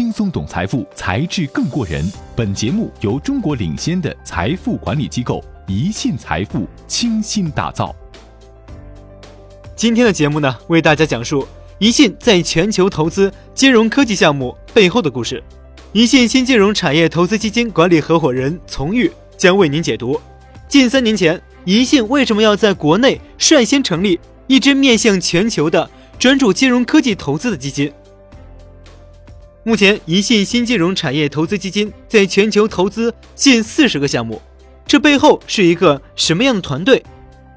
轻松懂财富，才智更过人。本节目由中国领先的财富管理机构宜信财富倾心打造。今天的节目呢，为大家讲述宜信在全球投资金融科技项目背后的故事。宜信新金融产业投资基金管理合伙人丛玉将为您解读：近三年前，宜信为什么要在国内率先成立一支面向全球的专注金融科技投资的基金？目前，宜信新金融产业投资基金在全球投资近四十个项目，这背后是一个什么样的团队？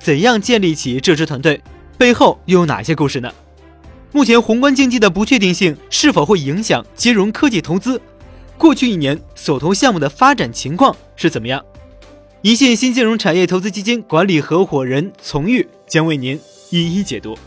怎样建立起这支团队？背后又有哪些故事呢？目前宏观经济的不确定性是否会影响金融科技投资？过去一年所投项目的发展情况是怎么样？宜信新金融产业投资基金管理合伙人丛玉将为您一一解读。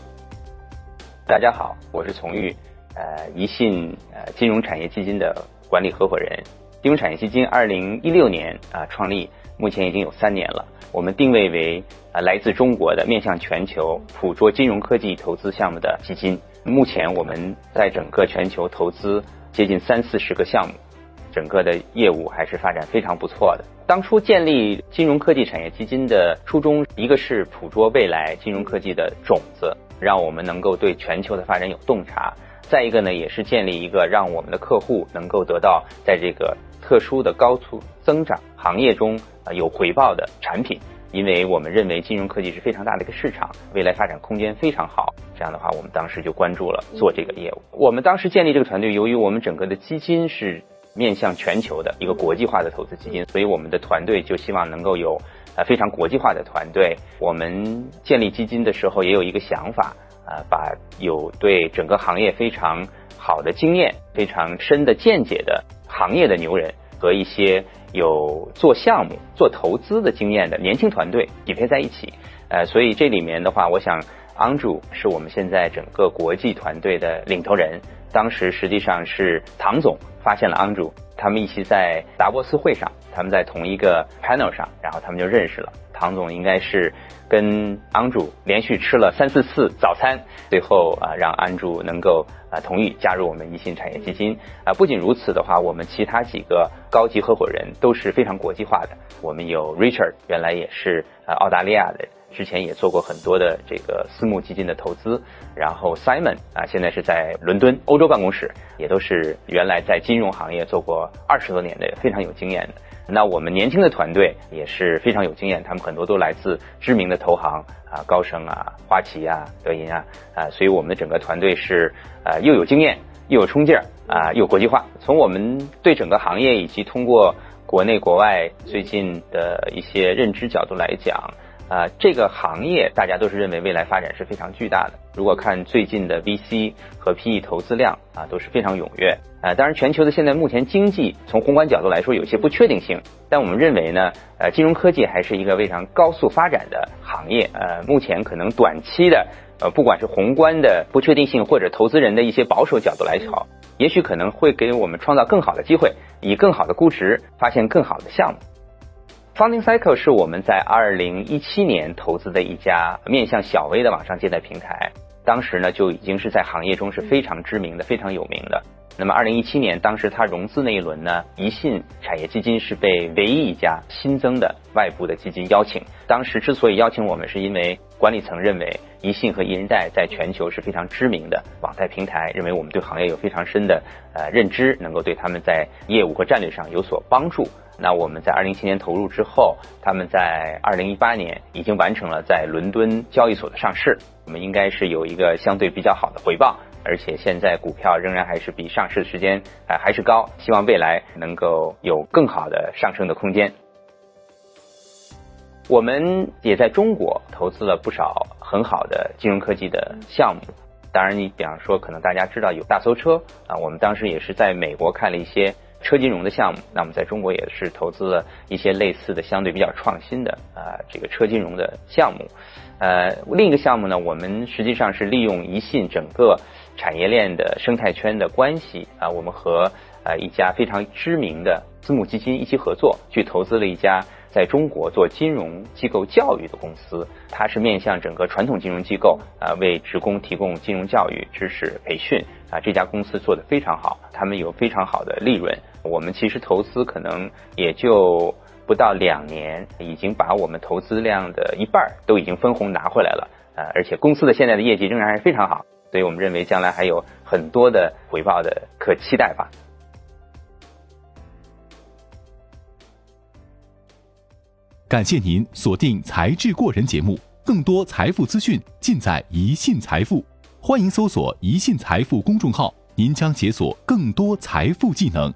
大家好，我是丛玉。呃，宜信呃金融产业基金的管理合伙人，金融产业基金二零一六年啊创立，目前已经有三年了。我们定位为啊来自中国的面向全球捕捉金融科技投资项目的基金。目前我们在整个全球投资接近三四十个项目，整个的业务还是发展非常不错的。当初建立金融科技产业基金的初衷，一个是捕捉未来金融科技的种子，让我们能够对全球的发展有洞察。再一个呢，也是建立一个让我们的客户能够得到在这个特殊的高速增长行业中啊有回报的产品，因为我们认为金融科技是非常大的一个市场，未来发展空间非常好。这样的话，我们当时就关注了做这个业务。我们当时建立这个团队，由于我们整个的基金是面向全球的一个国际化的投资基金，所以我们的团队就希望能够有呃非常国际化的团队。我们建立基金的时候也有一个想法。呃，把有对整个行业非常好的经验、非常深的见解的行业的牛人和一些有做项目、做投资的经验的年轻团队匹配在一起。呃，所以这里面的话，我想 Andrew 是我们现在整个国际团队的领头人。当时实际上是唐总发现了 Andrew，，他们一起在达沃斯会上，他们在同一个 panel 上，然后他们就认识了。唐总应该是跟安主连续吃了三四次早餐，最后啊让安主能够啊同意加入我们宜信产业基金啊。不仅如此的话，我们其他几个高级合伙人都是非常国际化的。我们有 Richard，原来也是呃澳大利亚的，之前也做过很多的这个私募基金的投资。然后 Simon 啊，现在是在伦敦欧洲办公室，也都是原来在金融行业做过二十多年的，非常有经验的。那我们年轻的团队也是非常有经验，他们很多都来自知名的投行啊，高盛啊、花旗啊、德银啊啊，所以我们的整个团队是呃又有经验又有冲劲儿啊，又国际化。从我们对整个行业以及通过国内国外最近的一些认知角度来讲。啊，这个行业大家都是认为未来发展是非常巨大的。如果看最近的 VC 和 PE 投资量啊，都是非常踊跃。啊，当然，全球的现在目前经济从宏观角度来说有些不确定性，但我们认为呢，呃，金融科技还是一个非常高速发展的行业。呃，目前可能短期的，呃，不管是宏观的不确定性或者投资人的一些保守角度来瞧，也许可能会给我们创造更好的机会，以更好的估值发现更好的项目。Funding Cycle 是我们在二零一七年投资的一家面向小微的网上借贷平台，当时呢就已经是在行业中是非常知名的、非常有名的。那么二零一七年，当时它融资那一轮呢，宜信产业基金是被唯一一家新增的外部的基金邀请。当时之所以邀请我们，是因为管理层认为宜信和宜人贷在全球是非常知名的网贷平台，认为我们对行业有非常深的呃认知，能够对他们在业务和战略上有所帮助。那我们在二零一七年投入之后，他们在二零一八年已经完成了在伦敦交易所的上市，我们应该是有一个相对比较好的回报，而且现在股票仍然还是比上市的时间啊还是高，希望未来能够有更好的上升的空间。我们也在中国投资了不少很好的金融科技的项目，当然你比方说可能大家知道有大搜车啊，我们当时也是在美国看了一些。车金融的项目，那么在中国也是投资了一些类似的、相对比较创新的啊这个车金融的项目。呃，另一个项目呢，我们实际上是利用宜信整个产业链的生态圈的关系啊，我们和呃一家非常知名的私募基金一起合作，去投资了一家。在中国做金融机构教育的公司，它是面向整个传统金融机构啊，为职工提供金融教育知识培训啊。这家公司做得非常好，他们有非常好的利润。我们其实投资可能也就不到两年，已经把我们投资量的一半都已经分红拿回来了啊！而且公司的现在的业绩仍然是非常好，所以我们认为将来还有很多的回报的可期待吧。感谢您锁定《财智过人》节目，更多财富资讯尽在宜信财富。欢迎搜索“宜信财富”公众号，您将解锁更多财富技能。